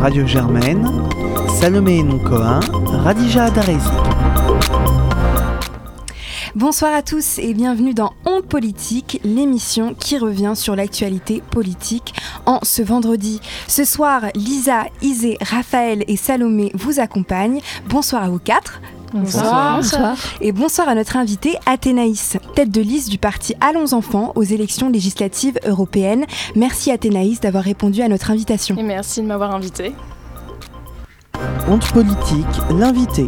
Radio Germaine, Salomé Noncoin, Radija Adarezi. Bonsoir à tous et bienvenue dans On Politique, l'émission qui revient sur l'actualité politique en ce vendredi. Ce soir, Lisa, Isée, Raphaël et Salomé vous accompagnent. Bonsoir à vous quatre. Bonsoir. Et bonsoir à notre invité Athénaïs, tête de liste du parti Allons Enfants aux élections législatives européennes. Merci Athénaïs d'avoir répondu à notre invitation. Et merci de m'avoir invité. Honte politique, l'invité.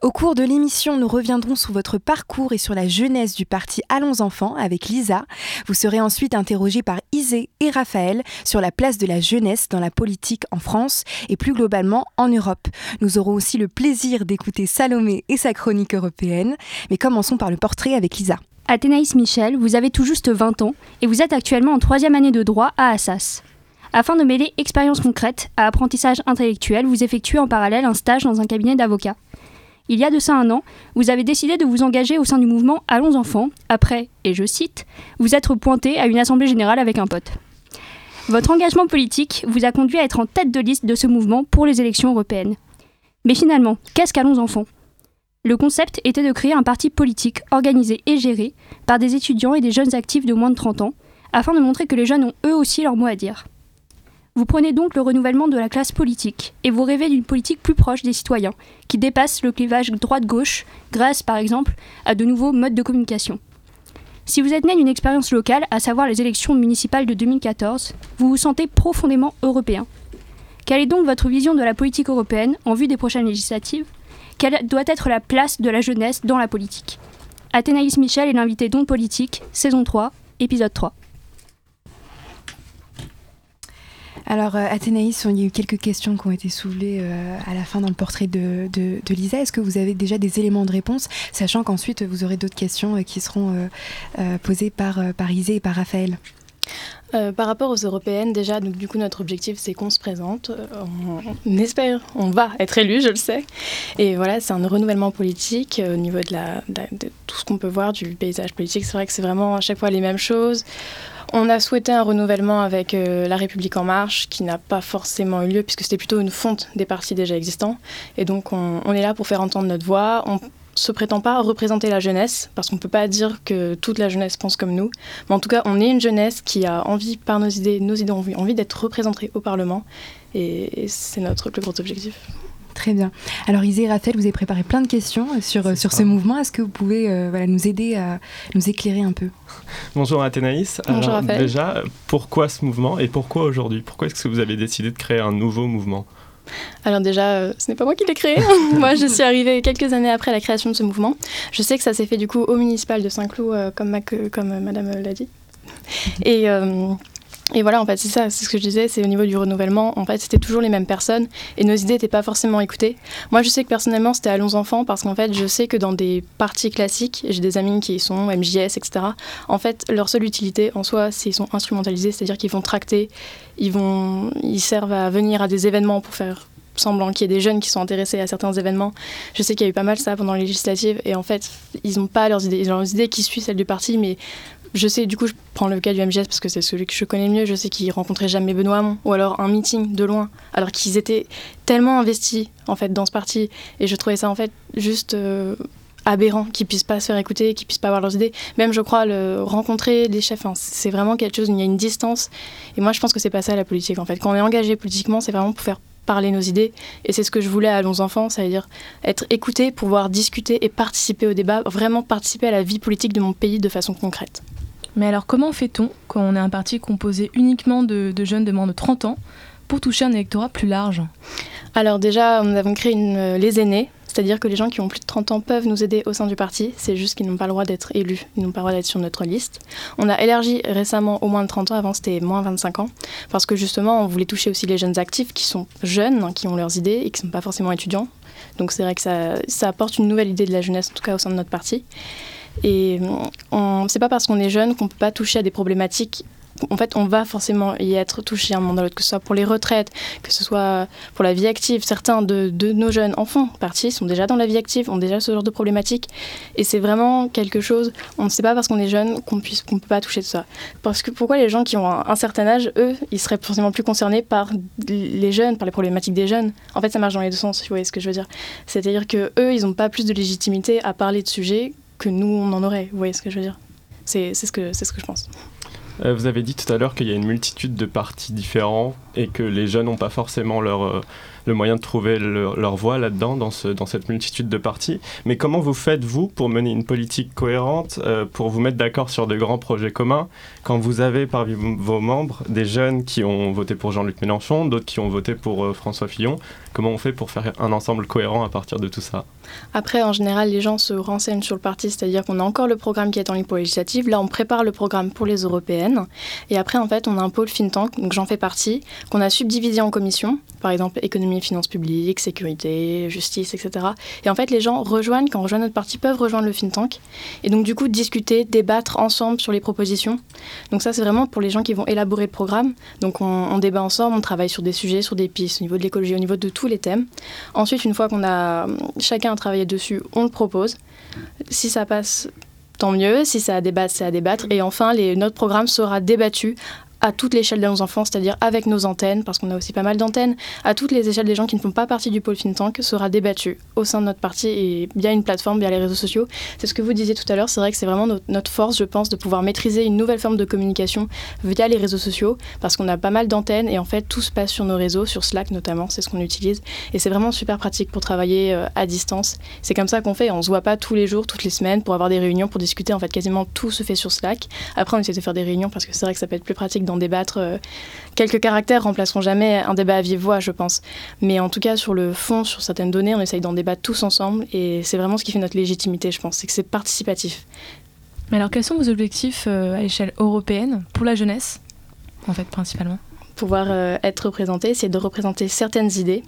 Au cours de l'émission, nous reviendrons sur votre parcours et sur la jeunesse du parti Allons Enfants avec Lisa. Vous serez ensuite interrogé par Isée et Raphaël sur la place de la jeunesse dans la politique en France et plus globalement en Europe. Nous aurons aussi le plaisir d'écouter Salomé et sa chronique européenne. Mais commençons par le portrait avec Lisa. Athénaïs Michel, vous avez tout juste 20 ans et vous êtes actuellement en troisième année de droit à Assas. Afin de mêler expérience concrète à apprentissage intellectuel, vous effectuez en parallèle un stage dans un cabinet d'avocats. Il y a de ça un an, vous avez décidé de vous engager au sein du mouvement Allons enfants, après, et je cite, vous être pointé à une assemblée générale avec un pote. Votre engagement politique vous a conduit à être en tête de liste de ce mouvement pour les élections européennes. Mais finalement, qu'est-ce qu'Allons enfants? Le concept était de créer un parti politique organisé et géré par des étudiants et des jeunes actifs de moins de 30 ans, afin de montrer que les jeunes ont eux aussi leur mot à dire. Vous prenez donc le renouvellement de la classe politique et vous rêvez d'une politique plus proche des citoyens, qui dépasse le clivage droite-gauche, grâce par exemple à de nouveaux modes de communication. Si vous êtes né d'une expérience locale, à savoir les élections municipales de 2014, vous vous sentez profondément européen. Quelle est donc votre vision de la politique européenne en vue des prochaines législatives? Quelle doit être la place de la jeunesse dans la politique? Athénaïs Michel est l'invité Don Politique, saison 3, épisode 3. Alors, euh, Athénaïs, il y a eu quelques questions qui ont été soulevées euh, à la fin dans le portrait de, Lisa. Est-ce que vous avez déjà des éléments de réponse, sachant qu'ensuite vous aurez d'autres questions euh, qui seront posées par, par et par Raphaël? Par rapport aux européennes, déjà, donc, du coup, notre objectif, c'est qu'on se présente. On, espère, on va être élu, je le sais. Et voilà, c'est un renouvellement politique au niveau de, de tout ce qu'on peut voir du paysage politique. C'est vrai que c'est vraiment à chaque fois les mêmes choses. On a souhaité un renouvellement avec euh, La République En Marche, qui n'a pas forcément eu lieu, puisque c'était plutôt une fonte des partis déjà existants. Et donc, on, est là pour faire entendre notre voix. On se prétend pas représenter la jeunesse, parce qu'on ne peut pas dire que toute la jeunesse pense comme nous. Mais en tout cas, on est une jeunesse qui a envie, par nos idées, nos idées ont envie, envie d'être représentées au Parlement. Et, et c'est notre plus gros objectif. Très bien. Alors, Isée et Raphaël, vous avez préparé plein de questions euh, sur, euh, sur ce mouvement. Est-ce que vous pouvez euh, voilà, nous aider à nous éclairer un peu? Bonjour Athénaïs. Bonjour, Alors, Raphaël. Déjà, pourquoi ce mouvement et pourquoi aujourd'hui? Pourquoi est-ce que vous avez décidé de créer un nouveau mouvement? Alors déjà, euh, ce n'est pas moi qui l'ai créé. moi, je suis arrivée quelques années après la création de ce mouvement. Je sais que ça s'est fait du coup au municipal de Saint-Cloud, euh, comme, ma- comme Madame l'a dit. Et, euh, et voilà, en fait, c'est ça, c'est ce que je disais, c'est au niveau du renouvellement. En fait, c'était toujours les mêmes personnes et nos idées n'étaient pas forcément écoutées. Moi, je sais que personnellement, c'était Allons Enfants parce qu'en fait, je sais que dans des partis classiques, j'ai des amis qui sont, MJS, etc. En fait, leur seule utilité en soi, c'est qu'ils sont instrumentalisés, c'est-à-dire qu'ils vont tracter, ils, vont, ils servent à venir à des événements pour faire semblant qu'il y ait des jeunes qui sont intéressés à certains événements. Je sais qu'il y a eu pas mal ça pendant les législatives et en fait, ils n'ont pas leurs idées. Ils ont leurs idées qui suivent celles du parti, mais je sais, du coup, je prends le cas du MGS parce que c'est celui que je connais mieux. Je sais qu'ils rencontraient jamais Benoît Hamon ou alors un meeting de loin, alors qu'ils étaient tellement investis en fait dans ce parti et je trouvais ça en fait juste euh, aberrant qu'ils puissent pas se faire écouter, qu'ils puissent pas avoir leurs idées. Même, je crois, le rencontrer des chefs, c'est vraiment quelque chose. Il y a une distance et moi, je pense que c'est pas ça la politique en fait. Quand on est engagé politiquement, c'est vraiment pour faire parler nos idées et c'est ce que je voulais à Allons Enfants, c'est-à-dire être écouté, pouvoir discuter et participer au débat, vraiment participer à la vie politique de mon pays de façon concrète. Mais alors comment fait-on quand on est un parti composé uniquement de, jeunes de moins de 30 ans pour toucher un électorat plus large? Alors déjà, nous avons créé une, euh, les aînés, c'est-à-dire que les gens qui ont plus de 30 ans peuvent nous aider au sein du parti, c'est juste qu'ils n'ont pas le droit d'être élus, ils n'ont pas le droit d'être sur notre liste. On a élargi récemment au moins de 30 ans, avant c'était moins 25 ans, parce que justement on voulait toucher aussi les jeunes actifs qui sont jeunes, hein, qui ont leurs idées et qui ne sont pas forcément étudiants. Donc c'est vrai que ça, ça apporte une nouvelle idée de la jeunesse, en tout cas au sein de notre parti. Et on- c'est pas parce qu'on est jeune qu'on peut pas toucher à des problématiques en fait, on va forcément y être touché un moment à l'autre, que ce soit pour les retraites, que ce soit pour la vie active. Certains de, nos jeunes enfants partis sont déjà dans la vie active, ont déjà ce genre de problématiques. Et c'est vraiment quelque chose, on ne sait pas parce qu'on est jeune qu'on puisse, qu'on peut pas toucher de ça. Parce que pourquoi les gens qui ont un, un certain âge, eux, ils seraient forcément plus concernés par les jeunes, par les problématiques des jeunes? En fait, ça marche dans les deux sens, vous voyez ce que je veux dire. C'est-à-dire que eux, ils n'ont pas plus de légitimité à parler de sujets que nous, on en aurait. Vous voyez ce que je veux dire C'est ce, que- ce que je pense. Euh, vous avez dit tout à l'heure qu'il y a une multitude de partis différents et que les jeunes n'ont pas forcément leur, euh, le moyen de trouver leur, voie là-dedans, dans, ce, dans cette multitude de partis. Mais comment vous faites, vous, pour mener une politique cohérente, euh, pour vous mettre d'accord sur de grands projets communs, quand vous avez parmi vos- membres des jeunes qui ont voté pour Jean-Luc Mélenchon, d'autres qui ont voté pour euh, François Fillon? Comment on fait pour faire un ensemble cohérent à partir de tout ça? Après, en général, les gens se renseignent sur le parti, c'est-à-dire qu'on a encore le programme qui est en ligne pour les législatives. Là, on prépare le programme pour les européennes. Et après, en fait, on a un pôle think tank, donc j'en fais partie, qu'on a subdivisé en commissions, par exemple économie finances publiques, sécurité, justice, etc. Et en fait, les gens rejoignent, quand on rejoint notre parti, peuvent rejoindre le think. Et donc, du coup, discuter, débattre ensemble sur les propositions. Donc, ça, c'est vraiment pour les gens qui vont élaborer le programme. Donc, on, débat ensemble, on travaille sur des sujets, sur des pistes, au niveau de l'écologie, au niveau de tous les thèmes. Ensuite, une fois qu'on a chacun a travaillé dessus, on le propose. Si ça passe, tant mieux. Si ça a débattre, c'est à débattre. Et enfin, notre programme sera débattu à toute l'échelle de nos enfants, c'est-à-dire avec nos antennes, parce qu'on a aussi pas mal d'antennes, à toutes les échelles des gens qui ne font pas partie du pôle think tank, sera débattu au sein de notre parti et via une plateforme, via les réseaux sociaux. C'est ce que vous disiez tout à l'heure, c'est vrai que c'est vraiment notre, force, je pense, de pouvoir maîtriser une nouvelle forme de communication via les réseaux sociaux, parce qu'on a pas mal d'antennes et en fait tout se passe sur nos réseaux, sur Slack notamment, c'est ce qu'on utilise. Et c'est vraiment super pratique pour travailler euh, à distance. C'est comme ça qu'on fait, on se voit pas tous les jours, toutes les semaines pour avoir des réunions, pour discuter. En fait, quasiment tout se fait sur Slack. Après, on essaie de faire des réunions parce que c'est vrai que ça peut être plus pratique d'en débattre. euh, quelques caractères remplaceront jamais un débat à vive voix, je pense. Mais en tout cas, sur le fond, sur certaines données, on essaye d'en débattre tous ensemble et c'est vraiment ce qui fait notre légitimité, je pense, c'est que c'est participatif. Mais alors, quels sont vos objectifs euh, à l'échelle européenne pour la jeunesse, en fait, principalement? Pouvoir euh, être représenté, c'est de représenter certaines idées.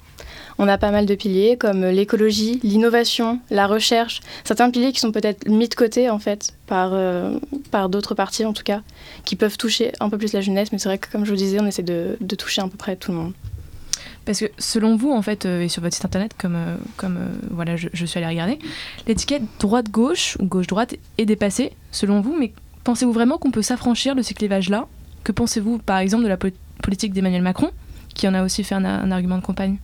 On a pas mal de piliers comme l'écologie, l'innovation, la recherche, certains piliers qui sont peut-être mis de côté en fait par, euh, par d'autres partis en tout cas, qui peuvent toucher un peu plus la jeunesse, mais c'est vrai que comme je vous disais, on essaie de, toucher à peu près tout le monde. Parce que selon vous, en fait, euh, et sur votre site internet, comme, comme voilà, je, suis allée regarder, l'étiquette droite-gauche ou gauche-droite est dépassée, selon vous, mais pensez-vous vraiment qu'on peut s'affranchir de ces clivages-là? Que pensez-vous, par exemple, de la po- politique d'Emmanuel Macron, qui en a aussi fait un, un argument de campagne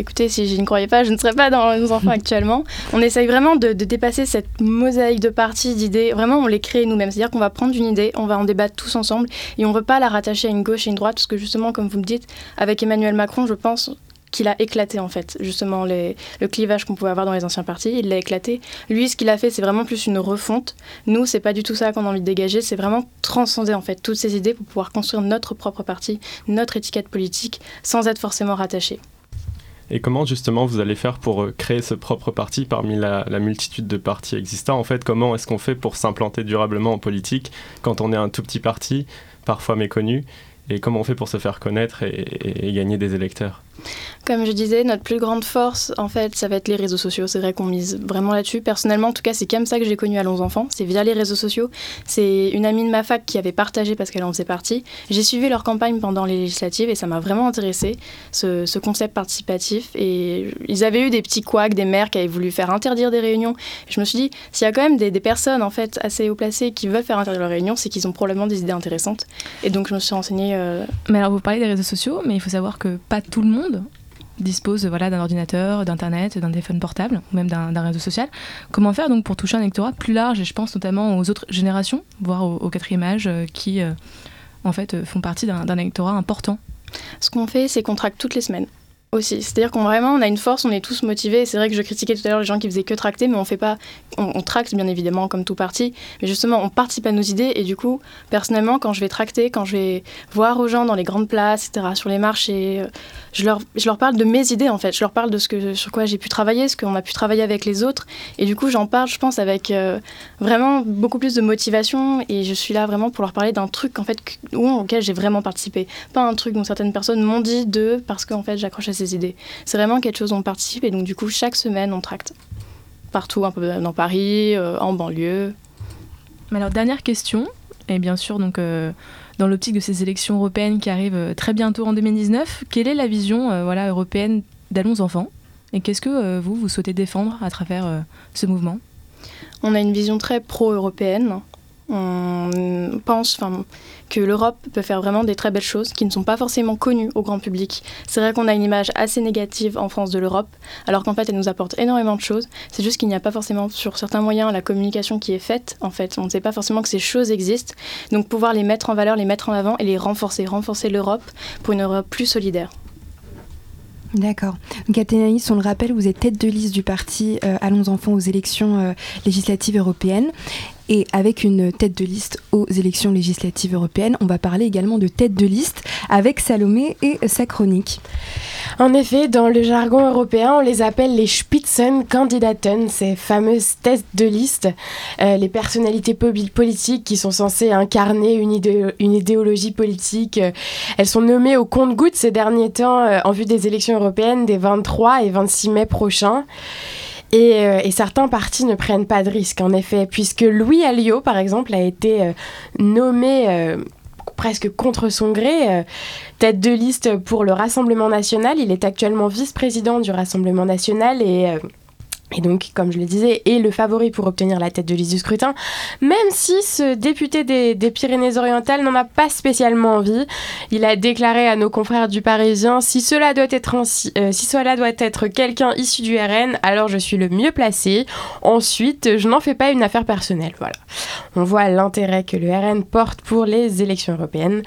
Écoutez, si je ne croyais pas, je ne serais pas dans nos enfants actuellement. On essaye vraiment de, de dépasser cette mosaïque de partis, d'idées. Vraiment, on les crée nous-mêmes. C'est-à-dire qu'on va prendre une idée, on va en débattre tous ensemble et on ne veut pas la rattacher à une gauche et une droite parce que justement, comme vous me dites, avec Emmanuel Macron, je pense qu'il a éclaté en fait. Justement les- le clivage qu'on pouvait avoir dans les anciens partis il l'a éclaté. Lui ce qu'il a fait c'est vraiment plus une refonte. Nous c'est pas du tout ça qu'on a envie de dégager. C'est vraiment transcender en fait toutes ces idées pour pouvoir construire notre propre parti notre étiquette politique sans être forcément rattaché. Et comment justement vous allez faire pour euh, créer ce propre parti parmi la, multitude de partis existants? En fait, comment est-ce qu'on fait pour s'implanter durablement en politique quand on est un tout petit parti, parfois méconnu? Et comment on fait pour se faire connaître et gagner des électeurs? Comme je disais, notre plus grande force, en fait, ça va être les réseaux sociaux. C'est vrai qu'on mise vraiment là-dessus. Personnellement, en tout cas, c'est comme ça que j'ai connu Allons Enfants. C'est via les réseaux sociaux. C'est une amie de ma fac qui avait partagé parce qu'elle en faisait partie. J'ai suivi leur campagne pendant les législatives et ça m'a vraiment intéressé ce, ce concept participatif. Et ils avaient eu des petits couacs, des maires qui avaient voulu faire interdire des réunions. Je me suis dit, s'il y a quand même des, des personnes, en fait, assez haut placées qui veulent faire interdire leurs réunions, c'est qu'ils ont probablement des idées intéressantes. Et donc, je me suis renseignée. euh, Mais alors, vous parlez des réseaux sociaux, mais il faut savoir que pas tout le monde dispose voilà, d'un ordinateur, d'internet, d'un téléphone portable ou même d'un réseau social. Comment faire donc pour toucher un électorat plus large et je pense notamment aux autres générations, voire au, quatrième âge, euh, qui euh, en fait euh, font partie d'un électorat important? Ce qu'on fait, c'est qu'on traque toutes les semaines. Aussi, c'est-à-dire qu'on vraiment on a une force, on est tous motivés. C'est vrai que je critiquais tout à l'heure les gens qui faisaient que tracter, mais on fait pas, on, on tracte bien évidemment comme tout parti, mais justement on participe à nos idées et du coup personnellement quand je vais tracter, quand je vais voir aux gens dans les grandes places, etc. sur les marchés, euh, je leur, je leur parle de mes idées en fait, je leur parle de ce que sur quoi j'ai pu travailler, ce qu'on a pu travailler avec les autres. Et du coup j'en parle, je pense avec euh, vraiment beaucoup plus de motivation. Et je suis là vraiment pour leur parler d'un truc en fait où- auquel j'ai vraiment participé. Pas un truc dont certaines personnes m'ont dit de parce qu'en fait j'accroche à idées. C'est vraiment quelque chose dont on participe et donc du coup chaque semaine on tracte partout, un peu dans Paris, euh, en banlieue. Mais alors dernière question, et bien sûr donc euh, dans l'optique de ces élections européennes qui arrivent très bientôt en 2019, quelle est la vision voilà, européenne d'Allons Enfants? Et qu'est-ce que vous, vous souhaitez défendre à travers ce mouvement? On a une vision très pro-européenne. On pense que l'Europe peut faire vraiment des très belles choses qui ne sont pas forcément connues au grand public. C'est vrai qu'on a une image assez négative en France de l'Europe, alors qu'en fait elle nous apporte énormément de choses. C'est juste qu'il n'y a pas forcément sur certains moyens la communication qui est faite. En fait, on ne sait pas forcément que ces choses existent. Donc pouvoir les mettre en valeur, les mettre en avant et les renforcer, renforcer l'Europe pour une Europe plus solidaire. D'accord. Athénaïs, on le rappelle, vous êtes tête de liste du parti euh, Allons Enfants aux élections euh, législatives européennes. Et avec une tête de liste aux élections législatives européennes, on va parler également de tête de liste avec Salomé et sa chronique. En effet, dans le jargon européen, on les appelle les Spitzenkandidaten, ces fameuses têtes de liste, euh, les personnalités politiques qui sont censées incarner une, idéologie politique. Euh, elles sont nommées au compte-gouttes ces derniers temps euh, en vue des élections européennes des 23 et 26 mai prochains. Euh, et, certains partis ne prennent pas de risques, en effet, puisque Louis Alliot, par exemple, a été euh, nommé euh, presque contre son gré, tête de liste pour le Rassemblement national. Il est actuellement vice-président du Rassemblement national et et donc, comme je le disais, est le favori pour obtenir la tête de liste du scrutin, même si ce député des, Pyrénées-Orientales n'en a pas spécialement envie. Il a déclaré à nos confrères du Parisien si cela doit être, euh, si cela doit être quelqu'un issu du RN, alors je suis le mieux placé. Ensuite, je n'en fais pas une affaire personnelle. Voilà. On voit l'intérêt que le RN porte pour les élections européennes.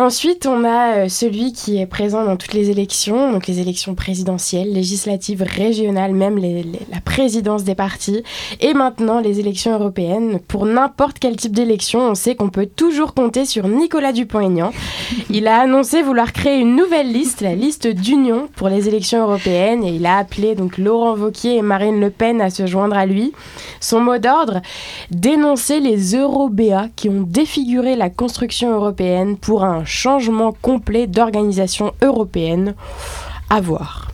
Ensuite, on a euh, celui qui est présent dans toutes les élections, donc les élections présidentielles, législatives, régionales, même la présidence des partis, et maintenant les élections européennes. Pour n'importe quel type d'élection, on sait qu'on peut toujours compter sur Nicolas Dupont-Aignan. Il a annoncé vouloir créer une nouvelle liste, la liste d'union pour les élections européennes, et il a appelé donc Laurent Wauquiez et Marine Le Pen à se joindre à lui. Son mot d'ordre dénoncer les eurobéas qui ont défiguré la construction européenne pour un changement complet d'organisation européenne à voir.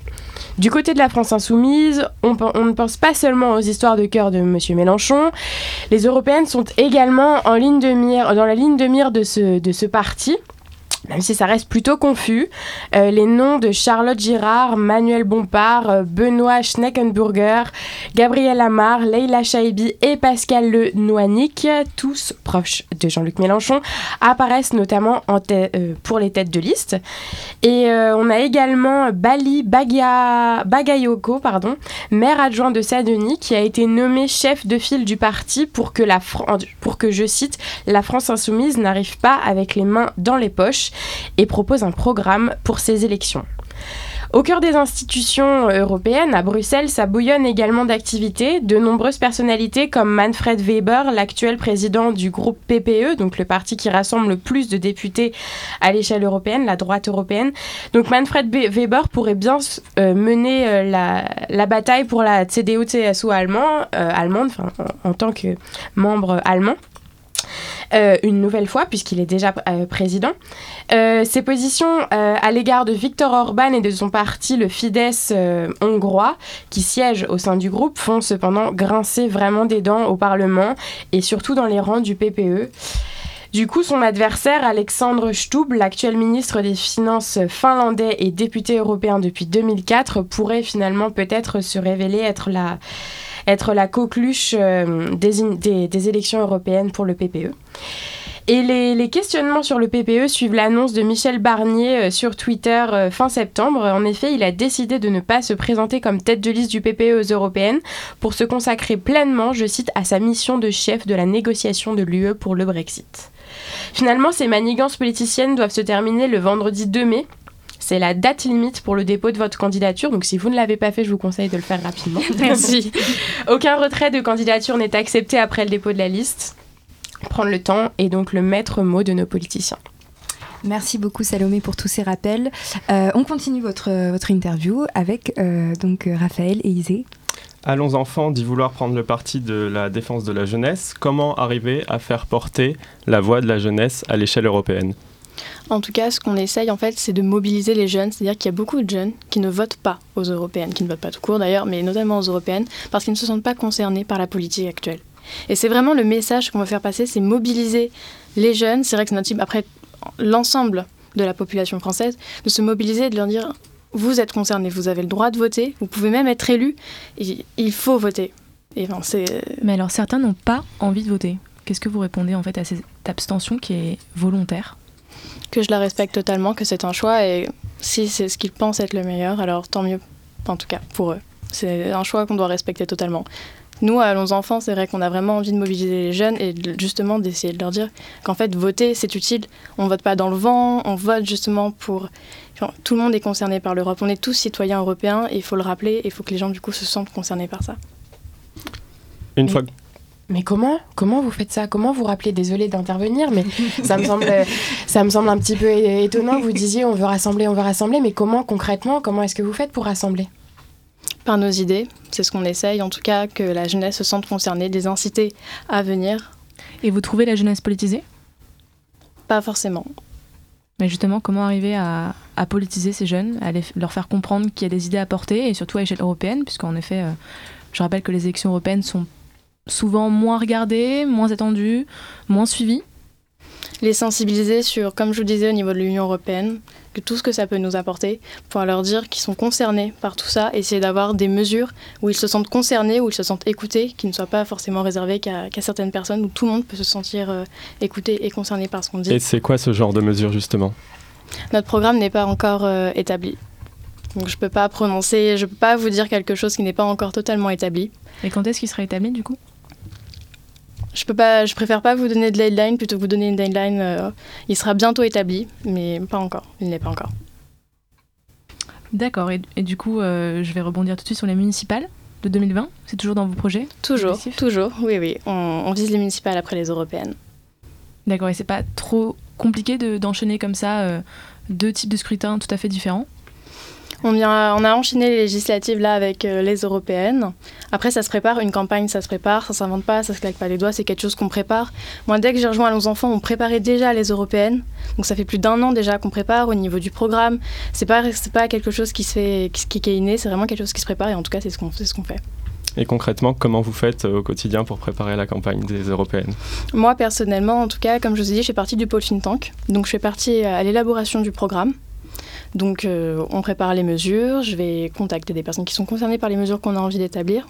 Du côté de la France insoumise, on, ne pense pas seulement aux histoires de cœur de M. Mélenchon. Les européennes sont également en ligne de mire, dans la ligne de mire de ce, de ce parti même si ça reste plutôt confus. Euh, les noms de Charlotte Girard, Manuel Bompard, euh, Benoît Schneckenburger, Gabriel Amar, Leila Chaibi et Pascal Le Noanic, tous proches de Jean-Luc Mélenchon, apparaissent notamment en euh, pour les têtes de liste. Et on a également Bali Baga Bagayoko, maire adjoint de Saint-Denis, qui a été nommé chef de file du parti la pour que je cite, la France insoumise n'arrive pas avec les mains dans les poches et propose un programme pour ces élections. Au cœur des institutions européennes, à Bruxelles, ça bouillonne également d'activités. De nombreuses personnalités comme Manfred Weber, l'actuel président du groupe PPE, donc le parti qui rassemble le plus de députés à l'échelle européenne, la droite européenne. Donc Manfred Weber pourrait bien euh, mener euh, la, bataille pour la CDU-CSU allemand, euh, allemande, en tant que membre allemand. Euh, une nouvelle fois, puisqu'il est déjà euh, président. Euh, ses positions à l'égard de Viktor Orban et de son parti, le Fidesz hongrois, qui siège au sein du groupe, font cependant grincer vraiment des dents au Parlement et surtout dans les rangs du PPE. Du coup, son adversaire, Alexandre Stubb, l'actuel ministre des Finances finlandais et député européen depuis 2004, pourrait finalement peut-être se révéler être la, être la coqueluche euh, des, élections européennes pour le PPE. Et les, questionnements sur le PPE suivent l'annonce de Michel Barnier euh, sur Twitter euh, fin septembre. En effet, il a décidé de ne pas se présenter comme tête de liste du PPE aux européennes pour se consacrer pleinement, je cite, à sa mission de chef de la négociation de l'UE pour le Brexit. Finalement, ces manigances politiciennes doivent se terminer le vendredi 2 mai c'est la date limite pour le dépôt de votre candidature. Donc si vous ne l'avez pas fait, je vous conseille de le faire rapidement. Merci. Aucun retrait de candidature n'est accepté après le dépôt de la liste. Prendre le temps est donc le maître mot de nos politiciens. Merci beaucoup Salomé pour tous ces rappels. Euh, on continue votre, votre interview avec euh, donc Raphaël et Isée. Allons enfants d'y vouloir prendre le parti de la défense de la jeunesse. Comment arriver à faire porter la voix de la jeunesse à l'échelle européenne? En tout cas, ce qu'on essaye, en fait, c'est de mobiliser les jeunes. C'est-à-dire qu'il y a beaucoup de jeunes qui ne votent pas aux européennes, qui ne votent pas tout court d'ailleurs, mais notamment aux européennes, parce qu'ils ne se sentent pas concernés par la politique actuelle. Et c'est vraiment le message qu'on veut faire passer, c'est mobiliser les jeunes, c'est vrai que c'est notre type, après l'ensemble de la population française, de se mobiliser et de leur dire vous êtes concernés, vous avez le droit de voter, vous pouvez même être élu, il faut voter. Mais alors certains n'ont pas envie de voter. Qu'est-ce que vous répondez en fait à cette abstention qui est volontaire? Que je la respecte totalement, que c'est un choix et si c'est ce qu'ils pensent être le meilleur, alors tant mieux, en tout cas pour eux. C'est un choix qu'on doit respecter totalement. Nous, à Allons Enfants, c'est vrai qu'on a vraiment envie de mobiliser les jeunes et justement d'essayer de leur dire qu'en fait, voter, c'est utile. On vote pas dans le vent, on vote justement pour... enfin, tout le monde est concerné par l'Europe. On est tous citoyens européens et il faut le rappeler et il faut que les gens, du coup, se sentent concernés par ça. Une fois Mais comment Comment vous faites ça? Comment vous rappelez? Désolée d'intervenir, mais ça me semble, ça me semble un petit peu étonnant. Vous disiez on veut rassembler, on veut rassembler, mais comment concrètement Comment est-ce que vous faites pour rassembler? Par nos idées, c'est ce qu'on essaye, en tout cas, que la jeunesse se sente concernée, les inciter à venir. Et vous trouvez la jeunesse politisée? Pas forcément. Mais justement, comment arriver à, à politiser ces jeunes, à les- leur faire comprendre qu'il y a des idées à porter, et surtout à échelle européenne, puisqu'en effet, euh, je rappelle que les élections européennes sont souvent moins regardées, moins attendues, moins suivies. les sensibiliser sur, comme je vous disais, au niveau de l'Union européenne, que tout ce que ça peut nous apporter, pour leur dire qu'ils sont concernés par tout ça, essayer d'avoir des mesures où ils se sentent concernés, où ils se sentent écoutés, qui ne soient pas forcément réservées qu'à certaines personnes, où tout le monde peut se sentir euh, écouté et concerné par ce qu'on dit. Et c'est quoi ce genre de mesure justement? Notre programme n'est pas encore euh, établi. Donc je peux pas prononcer, je peux pas vous dire quelque chose qui n'est pas encore totalement établi. Et quand est-ce qu'il sera établi du coup? Je peux pas, je préfère pas vous donner de deadline plutôt que vous donner une deadline. euh, il sera bientôt établi, mais pas encore. Il n'est pas encore. D'accord, et, et du coup, euh, je vais rebondir tout de suite sur les municipales de 2020. C'est toujours dans vos projets? Toujours, toujours, oui, oui. On, on vise les municipales après les européennes. D'accord, et c'est pas trop compliqué de- d'enchaîner comme ça euh, deux types de scrutins tout à fait différents? On, vient, on a enchaîné les législatives là avec euh, les européennes. Après, ça se prépare, une campagne, ça se prépare, ça s'invente pas, ça se claque pas les doigts, c'est quelque chose qu'on prépare. Moi, dès que j'ai rejoint Allons Enfants, on préparait déjà les européennes. Donc ça fait plus d'un an déjà qu'on prépare au niveau du programme. C'est pas, c'est pas quelque chose qui se fait, qui, qui est inné, c'est vraiment quelque chose qui se prépare et en tout cas, c'est ce qu'on c'est ce qu'on fait. Et concrètement, comment vous faites euh, au quotidien pour préparer la campagne des européennes? Moi, personnellement, en tout cas, comme je vous ai dit, je fais partie du pôle think tank. Donc, je fais partie euh, à l'élaboration du programme. Donc, euh, on prépare les mesures. Je vais contacter des personnes qui sont concernées par les mesures qu'on a envie d'établir.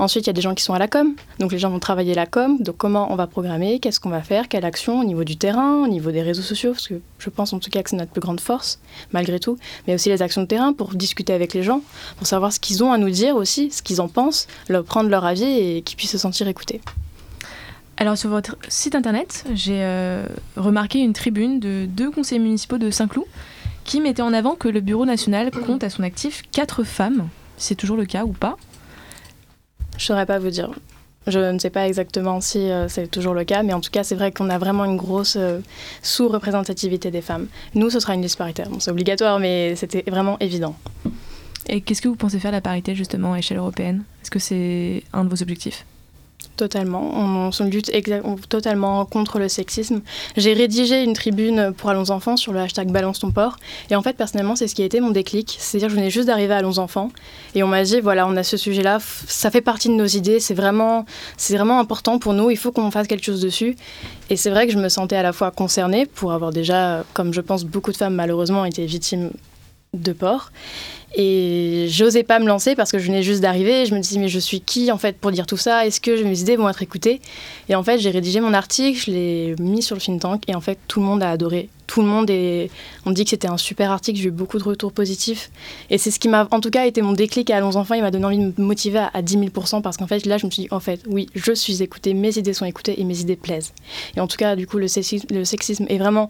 Ensuite, il y a des gens qui sont à la com. Donc, les gens vont travailler la com. Donc, comment on va programmer Qu'est-ce qu'on va faire Quelle action au niveau du terrain, au niveau des réseaux sociaux Parce que je pense en tout cas que c'est notre plus grande force, malgré tout. Mais aussi les actions de terrain pour discuter avec les gens, pour savoir ce qu'ils ont à nous dire aussi, ce qu'ils en pensent, leur prendre leur avis et qu'ils puissent se sentir écoutés. Alors sur votre site internet, j'ai euh, remarqué une tribune de deux conseillers municipaux de Saint-Cloud qui mettait en avant que le Bureau national compte à son actif quatre femmes. C'est toujours le cas ou pas? Je saurais pas vous dire. Je ne sais pas exactement si euh, c'est toujours le cas, mais en tout cas, c'est vrai qu'on a vraiment une grosse euh, sous-représentativité des femmes. Nous, ce sera une liste paritaire. Bon, c'est obligatoire, mais c'était vraiment évident. Et qu'est-ce que vous pensez faire de la parité justement à échelle européenne? Est-ce que c'est un de vos objectifs? Totalement. On, on lutte totalement contre le sexisme. J'ai rédigé une tribune pour Allons Enfants sur le hashtag Balance ton port. Et en fait, personnellement, c'est ce qui a été mon déclic. C'est-à-dire je venais juste d'arriver à Allons Enfants. Et on m'a dit, voilà, on a ce sujet-là. Ça fait partie de nos idées. C'est vraiment, c'est vraiment important pour nous. Il faut qu'on fasse quelque chose dessus. Et c'est vrai que je me sentais à la fois concernée pour avoir déjà, comme je pense beaucoup de femmes malheureusement, été victimes de porc. Et j'osais pas me lancer parce que je venais juste d'arriver. Je me disais, mais je suis qui en fait pour dire tout ça? Est-ce que mes idées vont être écoutées? Et en fait, j'ai rédigé mon article, je l'ai mis sur le think tank et en fait, tout le monde a adoré. Tout le monde est. On dit que c'était un super article, j'ai eu beaucoup de retours positifs. Et c'est ce qui m'a, en tout cas, été mon déclic à Allons Enfants. Il m'a donné envie de me motiver à, à 10 000 parce qu'en fait, là, je me suis dit, en fait, oui, je suis écoutée, mes idées sont écoutées et mes idées plaisent. Et en tout cas, du coup, le sexisme est vraiment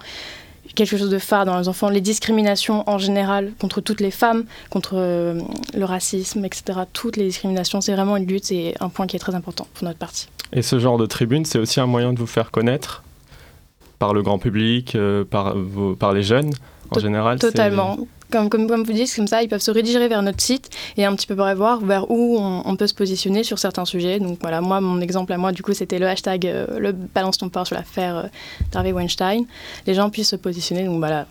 quelque chose de phare dans les enfants, les discriminations en général contre toutes les femmes, contre euh, le racisme, etc. Toutes les discriminations, c'est vraiment une lutte et un point qui est très important pour notre parti. Et ce genre de tribune, c'est aussi un moyen de vous faire connaître par le grand public, euh, par, vos- par les jeunes en général Totalement. Comme, comme, vous dites, comme ça, ils peuvent se rediriger vers notre site et un petit peu voir vers où on, peut se positionner sur certains sujets. Donc voilà, moi, mon exemple à moi, du coup, c'était le hashtag euh, le balance ton port sur l'affaire euh, d'Harvey Weinstein. Les gens puissent se positionner. Donc voilà,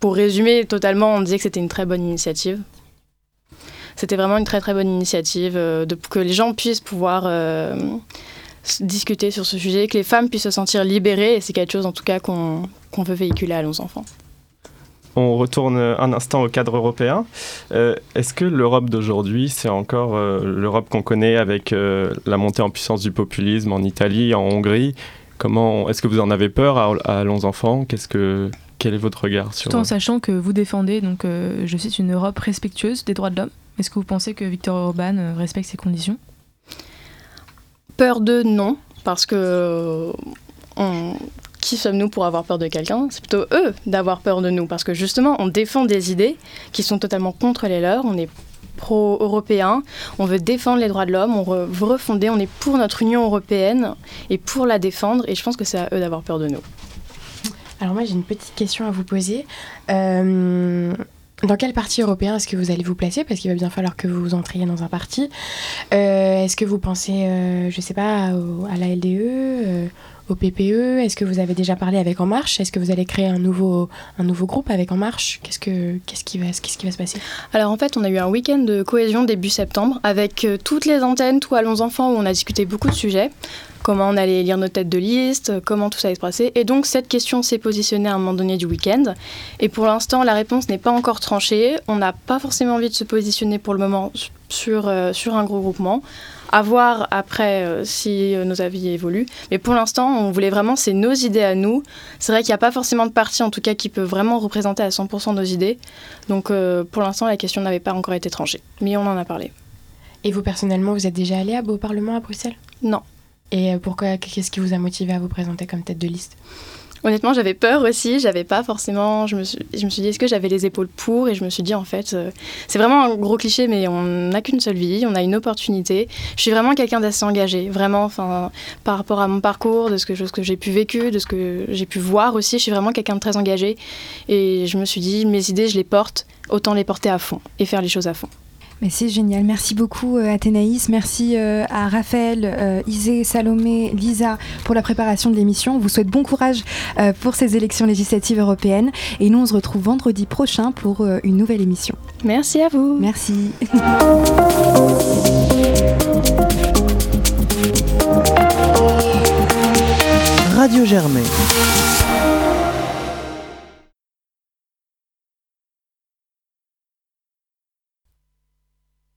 pour résumer totalement, on disait que c'était une très bonne initiative. C'était vraiment une très très bonne initiative, euh, que les gens puissent pouvoir euh, discuter sur ce sujet, que les femmes puissent se sentir libérées, et c'est quelque chose en tout cas qu'on veut véhiculer à nos enfants. On retourne un instant au cadre européen. Euh, est-ce que l'Europe d'aujourd'hui, c'est encore euh, l'Europe qu'on connaît avec euh, la montée en puissance du populisme en Italie, en Hongrie? Comment est-ce que vous en avez peur à, à Enfants? Qu'est-ce que quel est votre regard sur Tout en sachant que vous défendez donc je cite une Europe respectueuse des droits de l'homme. Est-ce que vous pensez que Victor Orban respecte ces conditions? Peur de non, parce que on, qui sommes-nous pour avoir peur de quelqu'un? C'est plutôt eux d'avoir peur de nous, parce que justement, on défend des idées qui sont totalement contre les leurs, on est pro-européen, on veut défendre les droits de l'homme, on veut refonder, on est pour notre Union européenne et pour la défendre, et je pense que c'est à eux d'avoir peur de nous. Alors moi j'ai une petite question à vous poser. Euh, dans quel parti européen est-ce que vous allez vous placer? Parce qu'il va bien falloir que vous entriez dans un parti. Euh, est-ce que vous pensez, euh, je sais pas, à la LDE au PPE Est-ce que vous avez déjà parlé avec En Marche? Est-ce que vous allez créer un nouveau, un nouveau groupe avec En Marche? Qu'est-ce, que, qu'est-ce, qui va, qui va se passer? Alors en fait, on a eu un week-end de cohésion début septembre avec euh, toutes les antennes, tout Allons Enfants, où on a discuté beaucoup de sujets comment on allait lire nos têtes de liste, comment tout ça allait se passer. Et donc cette question s'est positionnée à un moment donné du week-end. Et pour l'instant, la réponse n'est pas encore tranchée. On n'a pas forcément envie de se positionner pour le moment sur, euh, sur un gros groupement à voir après euh, si euh, nos avis évoluent. Mais pour l'instant, on voulait vraiment, c'est nos idées à nous. C'est vrai qu'il n'y a pas forcément de parti, en tout cas, qui peut vraiment représenter à 100% nos idées. Donc euh, pour l'instant, la question n'avait pas encore été tranchée. Mais on en a parlé. Et vous, personnellement, vous êtes déjà allé au Parlement à Bruxelles? Non. Et pourquoi? Qu'est-ce qui vous a motivé à vous présenter comme tête de liste? Honnêtement, j'avais peur aussi. J'avais pas forcément. Je me suis, je me suis dit, est-ce que j'avais les épaules pour? Et je me suis dit, en fait, euh, c'est vraiment un gros cliché, mais on n'a qu'une seule vie, on a une opportunité. Je suis vraiment quelqu'un d'assez engagé, vraiment, par rapport à mon parcours, de ce que, que j'ai pu vécu, de ce que j'ai pu voir aussi. Je suis vraiment quelqu'un de très engagé. Et je me suis dit, mes idées, je les porte, autant les porter à fond et faire les choses à fond. Mais c'est génial. Merci beaucoup euh, Athénaïs. Merci euh, à Raphaël, euh, Isée, Salomé, Lisa pour la préparation de l'émission. On vous souhaite bon courage pour ces élections législatives européennes. Et nous, on se retrouve vendredi prochain pour une nouvelle émission. Merci à vous. Merci. Radio Germain.